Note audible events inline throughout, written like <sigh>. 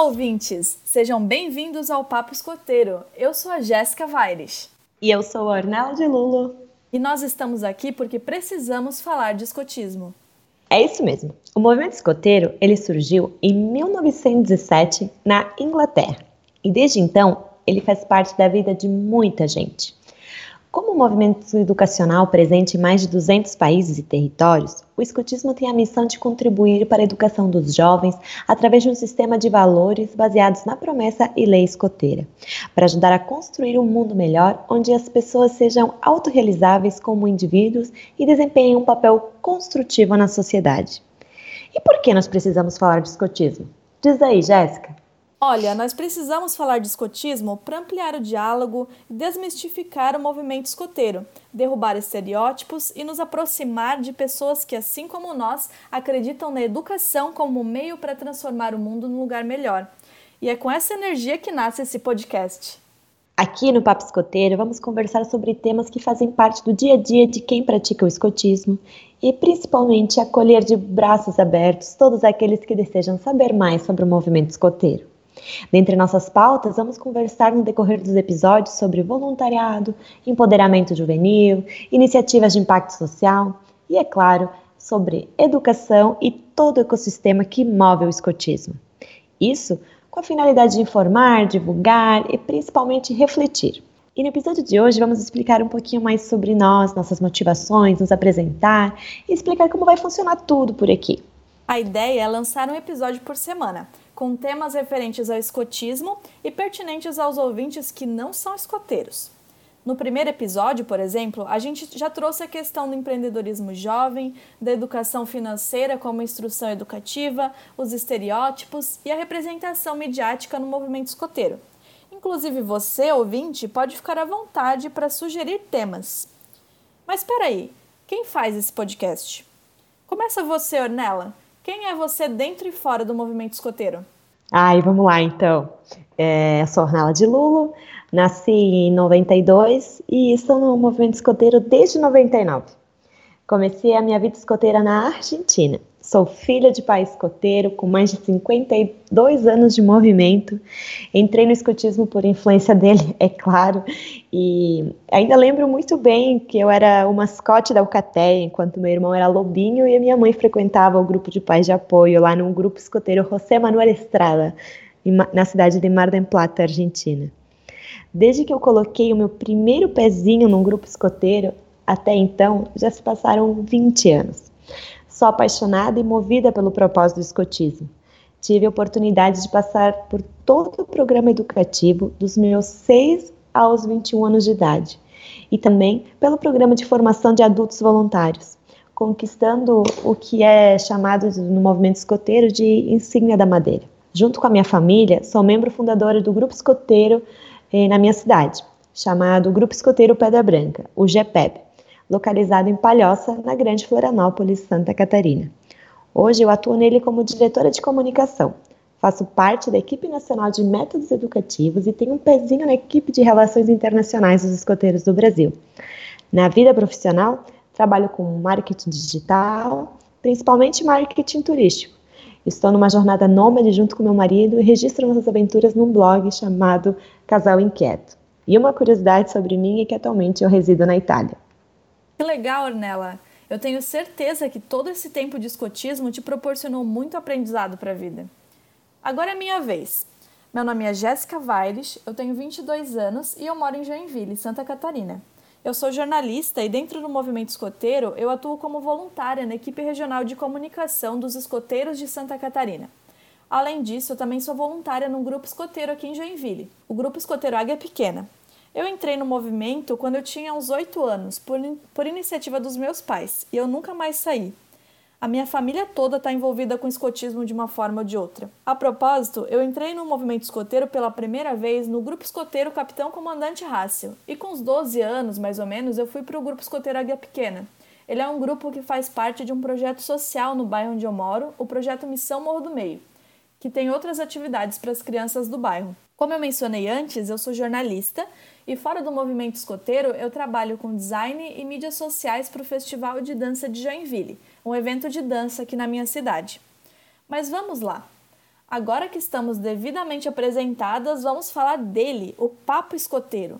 Olá, ouvintes! Sejam bem-vindos ao Papo Escoteiro. Eu sou a Jéssica Vaires. E eu sou a de Lulo. E nós estamos aqui porque precisamos falar de escotismo. É isso mesmo. O movimento escoteiro ele surgiu em 1917 na Inglaterra e desde então ele faz parte da vida de muita gente. Como um movimento educacional presente em mais de 200 países e territórios, o escotismo tem a missão de contribuir para a educação dos jovens através de um sistema de valores baseados na promessa e lei escoteira, para ajudar a construir um mundo melhor onde as pessoas sejam autorrealizáveis como indivíduos e desempenhem um papel construtivo na sociedade. E por que nós precisamos falar de escotismo? Diz aí, Jéssica. Olha, nós precisamos falar de escotismo para ampliar o diálogo e desmistificar o movimento escoteiro, derrubar estereótipos e nos aproximar de pessoas que, assim como nós, acreditam na educação como meio para transformar o mundo num lugar melhor. E é com essa energia que nasce esse podcast. Aqui no Papo Escoteiro vamos conversar sobre temas que fazem parte do dia a dia de quem pratica o escotismo e principalmente acolher de braços abertos todos aqueles que desejam saber mais sobre o movimento escoteiro. Dentre nossas pautas, vamos conversar no decorrer dos episódios sobre voluntariado, empoderamento juvenil, iniciativas de impacto social e, é claro, sobre educação e todo o ecossistema que move o escotismo. Isso com a finalidade de informar, divulgar e principalmente refletir. E no episódio de hoje vamos explicar um pouquinho mais sobre nós, nossas motivações, nos apresentar e explicar como vai funcionar tudo por aqui. A ideia é lançar um episódio por semana com temas referentes ao escotismo e pertinentes aos ouvintes que não são escoteiros. No primeiro episódio, por exemplo, a gente já trouxe a questão do empreendedorismo jovem, da educação financeira como instrução educativa, os estereótipos e a representação midiática no movimento escoteiro. Inclusive você, ouvinte, pode ficar à vontade para sugerir temas. Mas espera aí, quem faz esse podcast? Começa você, Ornella. Quem é você dentro e fora do movimento escoteiro? Ai, vamos lá então. É, sou Ornella de Lulo, nasci em 92 e estou no movimento escoteiro desde 99. Comecei a minha vida escoteira na Argentina. Sou filha de pai escoteiro com mais de 52 anos de movimento. Entrei no escotismo por influência dele, <laughs> é claro, e ainda lembro muito bem que eu era o mascote da Alcatéia, enquanto meu irmão era lobinho e a minha mãe frequentava o grupo de pais de apoio lá no grupo escoteiro José Manuel Estrada, na cidade de Mar del Plata, Argentina. Desde que eu coloquei o meu primeiro pezinho num grupo escoteiro, até então já se passaram 20 anos. Sou apaixonada e movida pelo propósito do escotismo. Tive a oportunidade de passar por todo o programa educativo dos meus 6 aos 21 anos de idade e também pelo programa de formação de adultos voluntários, conquistando o que é chamado no movimento escoteiro de insígnia da madeira. Junto com a minha família, sou membro fundadora do grupo escoteiro eh, na minha cidade, chamado Grupo Escoteiro Pedra Branca, o GPEB localizado em Palhoça, na Grande Florianópolis, Santa Catarina. Hoje eu atuo nele como diretora de comunicação. Faço parte da equipe nacional de métodos educativos e tenho um pezinho na equipe de relações internacionais dos escoteiros do Brasil. Na vida profissional, trabalho com marketing digital, principalmente marketing turístico. Estou numa jornada nômade junto com meu marido e registro nossas aventuras num blog chamado Casal Inquieto. E uma curiosidade sobre mim é que atualmente eu resido na Itália. Que legal, Ornella! Eu tenho certeza que todo esse tempo de escotismo te proporcionou muito aprendizado para a vida. Agora é minha vez. Meu nome é Jéssica Vaires, eu tenho 22 anos e eu moro em Joinville, Santa Catarina. Eu sou jornalista e dentro do movimento escoteiro eu atuo como voluntária na equipe regional de comunicação dos escoteiros de Santa Catarina. Além disso, eu também sou voluntária num grupo escoteiro aqui em Joinville, o Grupo Escoteiro Águia Pequena. Eu entrei no movimento quando eu tinha uns oito anos, por, por iniciativa dos meus pais, e eu nunca mais saí. A minha família toda está envolvida com escotismo de uma forma ou de outra. A propósito, eu entrei no movimento escoteiro pela primeira vez no grupo escoteiro Capitão Comandante Rácio, e com uns 12 anos, mais ou menos, eu fui para o grupo escoteiro Águia Pequena. Ele é um grupo que faz parte de um projeto social no bairro onde eu moro, o projeto Missão Morro do Meio, que tem outras atividades para as crianças do bairro. Como eu mencionei antes, eu sou jornalista e fora do movimento escoteiro, eu trabalho com design e mídias sociais para o Festival de Dança de Joinville, um evento de dança aqui na minha cidade. Mas vamos lá. Agora que estamos devidamente apresentadas, vamos falar dele, o Papo Escoteiro.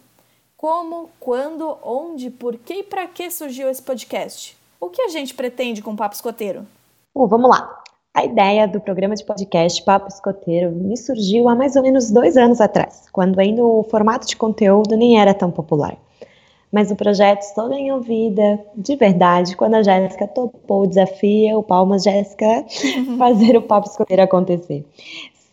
Como, quando, onde, por que e para que surgiu esse podcast? O que a gente pretende com o Papo Escoteiro? Bom, vamos lá. A ideia do programa de podcast Papo Escoteiro me surgiu há mais ou menos dois anos atrás, quando ainda o formato de conteúdo nem era tão popular. Mas o projeto só ganhou vida de verdade quando a Jéssica topou o desafio, Palmas Jéssica, <laughs> fazer o Papo Escoteiro acontecer.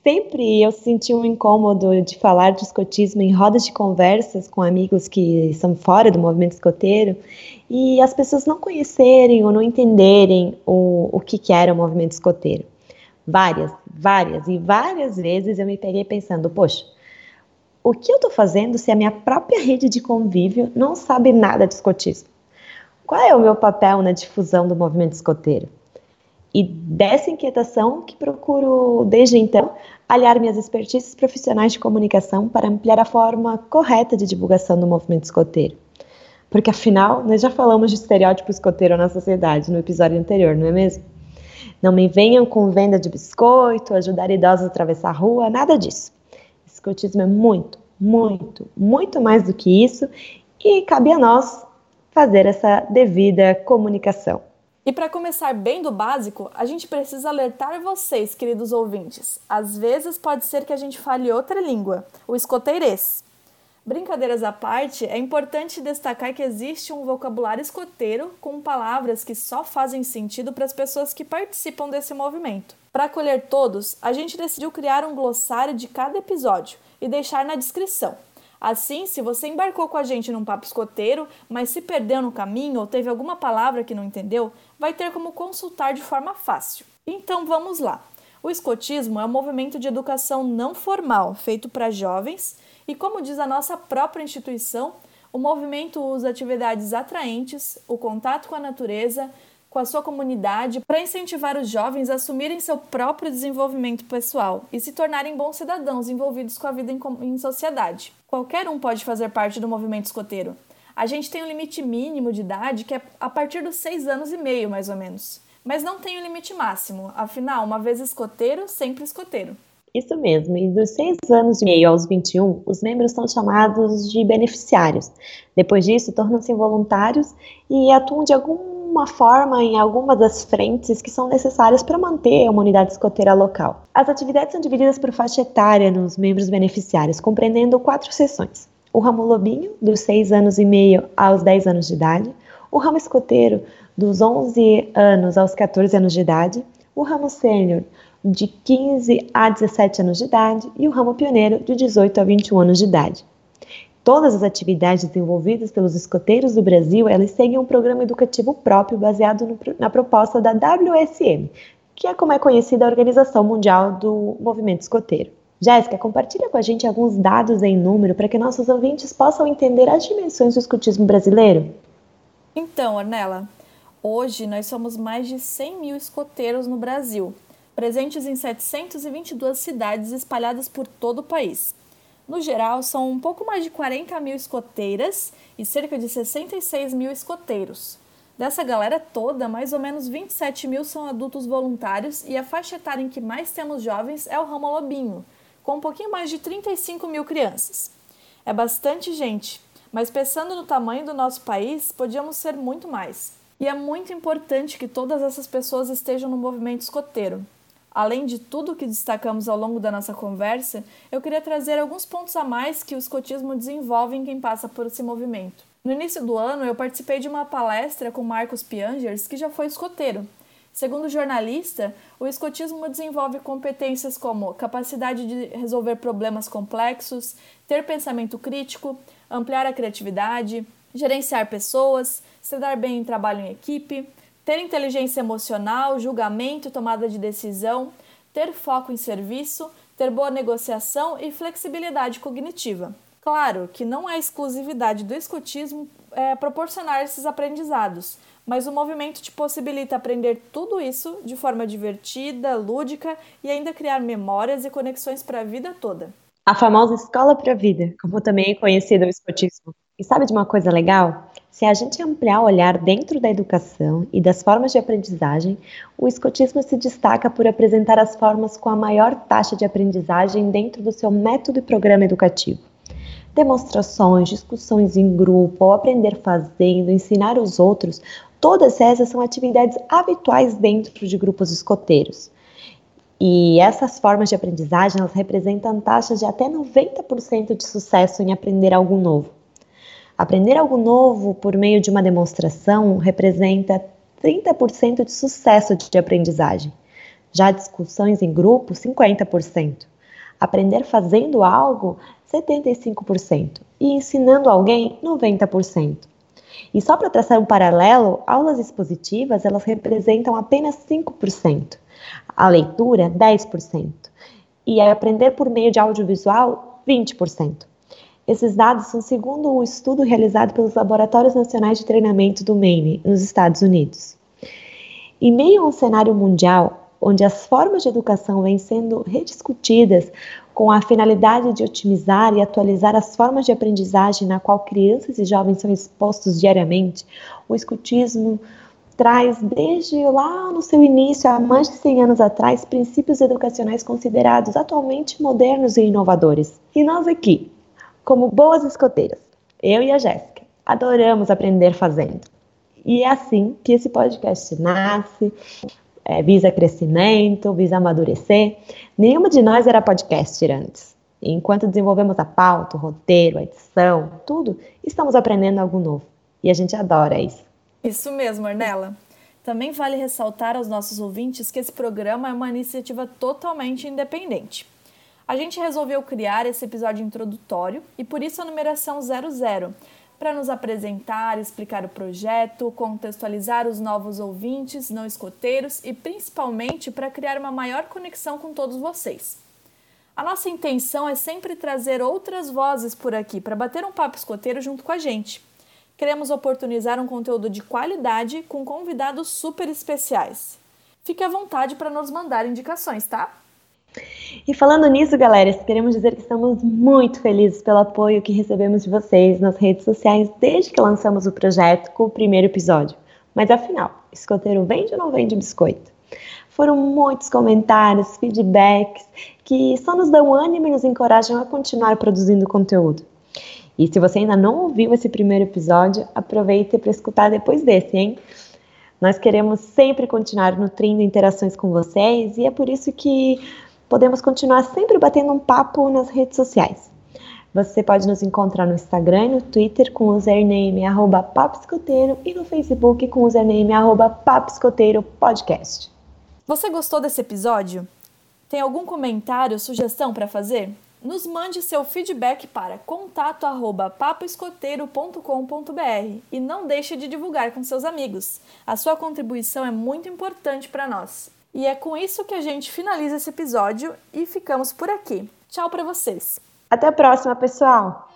Sempre eu senti um incômodo de falar de escotismo em rodas de conversas com amigos que são fora do movimento escoteiro e as pessoas não conhecerem ou não entenderem o, o que, que era o movimento escoteiro. Várias, várias e várias vezes eu me peguei pensando, poxa, o que eu estou fazendo se a minha própria rede de convívio não sabe nada de escotismo? Qual é o meu papel na difusão do movimento escoteiro? E dessa inquietação que procuro, desde então, aliar minhas expertises profissionais de comunicação para ampliar a forma correta de divulgação do movimento escoteiro. Porque afinal, nós já falamos de estereótipo escoteiro na sociedade no episódio anterior, não é mesmo? Não me venham com venda de biscoito, ajudar idosos a atravessar a rua, nada disso. Escotismo é muito, muito, muito mais do que isso e cabe a nós fazer essa devida comunicação. E para começar bem do básico, a gente precisa alertar vocês, queridos ouvintes. Às vezes pode ser que a gente fale outra língua, o escoteirês. Brincadeiras à parte, é importante destacar que existe um vocabulário escoteiro com palavras que só fazem sentido para as pessoas que participam desse movimento. Para acolher todos, a gente decidiu criar um glossário de cada episódio e deixar na descrição. Assim, se você embarcou com a gente num papo escoteiro, mas se perdeu no caminho ou teve alguma palavra que não entendeu, vai ter como consultar de forma fácil. Então vamos lá. O escotismo é um movimento de educação não formal feito para jovens e, como diz a nossa própria instituição, o movimento usa atividades atraentes, o contato com a natureza, com a sua comunidade, para incentivar os jovens a assumirem seu próprio desenvolvimento pessoal e se tornarem bons cidadãos envolvidos com a vida em, em sociedade. Qualquer um pode fazer parte do movimento escoteiro. A gente tem um limite mínimo de idade que é a partir dos seis anos e meio, mais ou menos. Mas não tem o um limite máximo, afinal, uma vez escoteiro, sempre escoteiro. Isso mesmo, e dos 6 anos e meio aos 21, os membros são chamados de beneficiários. Depois disso, tornam-se voluntários e atuam de alguma forma em alguma das frentes que são necessárias para manter a unidade escoteira local. As atividades são divididas por faixa etária nos membros beneficiários, compreendendo quatro sessões. O ramo lobinho, dos 6 anos e meio aos 10 anos de idade, o ramo escoteiro, dos 11 anos aos 14 anos de idade, o ramo sênior, de 15 a 17 anos de idade e o ramo pioneiro de 18 a 21 anos de idade. Todas as atividades desenvolvidas pelos escoteiros do Brasil, elas seguem um programa educativo próprio baseado no, na proposta da WSM, que é como é conhecida a Organização Mundial do Movimento Escoteiro. Jéssica, compartilha com a gente alguns dados em número para que nossos ouvintes possam entender as dimensões do escotismo brasileiro. Então, Ornella, hoje nós somos mais de 100 mil escoteiros no Brasil, presentes em 722 cidades espalhadas por todo o país. No geral, são um pouco mais de 40 mil escoteiras e cerca de 66 mil escoteiros. Dessa galera toda, mais ou menos 27 mil são adultos voluntários e a faixa etária em que mais temos jovens é o ramo lobinho, com um pouquinho mais de 35 mil crianças. É bastante gente, mas pensando no tamanho do nosso país, podíamos ser muito mais. E é muito importante que todas essas pessoas estejam no movimento escoteiro, Além de tudo que destacamos ao longo da nossa conversa, eu queria trazer alguns pontos a mais que o escotismo desenvolve em quem passa por esse movimento. No início do ano, eu participei de uma palestra com Marcos Piangers, que já foi escoteiro. Segundo o jornalista, o escotismo desenvolve competências como capacidade de resolver problemas complexos, ter pensamento crítico, ampliar a criatividade, gerenciar pessoas, se dar bem em trabalho em equipe, ter inteligência emocional, julgamento, tomada de decisão, ter foco em serviço, ter boa negociação e flexibilidade cognitiva. Claro que não é exclusividade do escutismo é, proporcionar esses aprendizados, mas o movimento te possibilita aprender tudo isso de forma divertida, lúdica e ainda criar memórias e conexões para a vida toda. A famosa escola para a vida, como também é conhecida o escotismo. E sabe de uma coisa legal? Se a gente ampliar o olhar dentro da educação e das formas de aprendizagem, o escotismo se destaca por apresentar as formas com a maior taxa de aprendizagem dentro do seu método e programa educativo. Demonstrações, discussões em grupo, ou aprender fazendo, ensinar os outros, todas essas são atividades habituais dentro de grupos escoteiros. E essas formas de aprendizagem elas representam taxas de até 90% de sucesso em aprender algo novo. Aprender algo novo por meio de uma demonstração representa 30% de sucesso de aprendizagem. Já discussões em grupo, 50%. Aprender fazendo algo, 75%. E ensinando alguém, 90%. E só para traçar um paralelo, aulas expositivas, elas representam apenas 5%. A leitura, 10%. E aprender por meio de audiovisual, 20%. Esses dados são segundo o estudo realizado pelos Laboratórios Nacionais de Treinamento do Maine, nos Estados Unidos. Em meio a um cenário mundial onde as formas de educação vêm sendo rediscutidas com a finalidade de otimizar e atualizar as formas de aprendizagem na qual crianças e jovens são expostos diariamente, o escutismo traz desde lá no seu início, há mais de 100 anos atrás, princípios educacionais considerados atualmente modernos e inovadores. E nós aqui, como boas escoteiras, eu e a Jéssica adoramos aprender fazendo. E é assim que esse podcast nasce, é, visa crescimento, visa amadurecer. Nenhuma de nós era podcaster antes. Enquanto desenvolvemos a pauta, o roteiro, a edição, tudo, estamos aprendendo algo novo. E a gente adora isso. Isso mesmo, Arnella. Também vale ressaltar aos nossos ouvintes que esse programa é uma iniciativa totalmente independente. A gente resolveu criar esse episódio introdutório e por isso a numeração 00, para nos apresentar, explicar o projeto, contextualizar os novos ouvintes não escoteiros e principalmente para criar uma maior conexão com todos vocês. A nossa intenção é sempre trazer outras vozes por aqui para bater um papo escoteiro junto com a gente. Queremos oportunizar um conteúdo de qualidade com convidados super especiais. Fique à vontade para nos mandar indicações, tá? E falando nisso, galera, queremos dizer que estamos muito felizes pelo apoio que recebemos de vocês nas redes sociais desde que lançamos o projeto com o primeiro episódio. Mas afinal, escoteiro vende ou não vende biscoito? Foram muitos comentários, feedbacks que só nos dão ânimo e nos encorajam a continuar produzindo conteúdo. E se você ainda não ouviu esse primeiro episódio, aproveite para escutar depois desse, hein? Nós queremos sempre continuar nutrindo interações com vocês e é por isso que podemos continuar sempre batendo um papo nas redes sociais. Você pode nos encontrar no Instagram e no Twitter com o username arroba e no Facebook com o username arroba podcast. Você gostou desse episódio? Tem algum comentário ou sugestão para fazer? Nos mande seu feedback para contato@papoescoteiro.com.br e não deixe de divulgar com seus amigos. A sua contribuição é muito importante para nós. E é com isso que a gente finaliza esse episódio e ficamos por aqui. Tchau para vocês. Até a próxima, pessoal.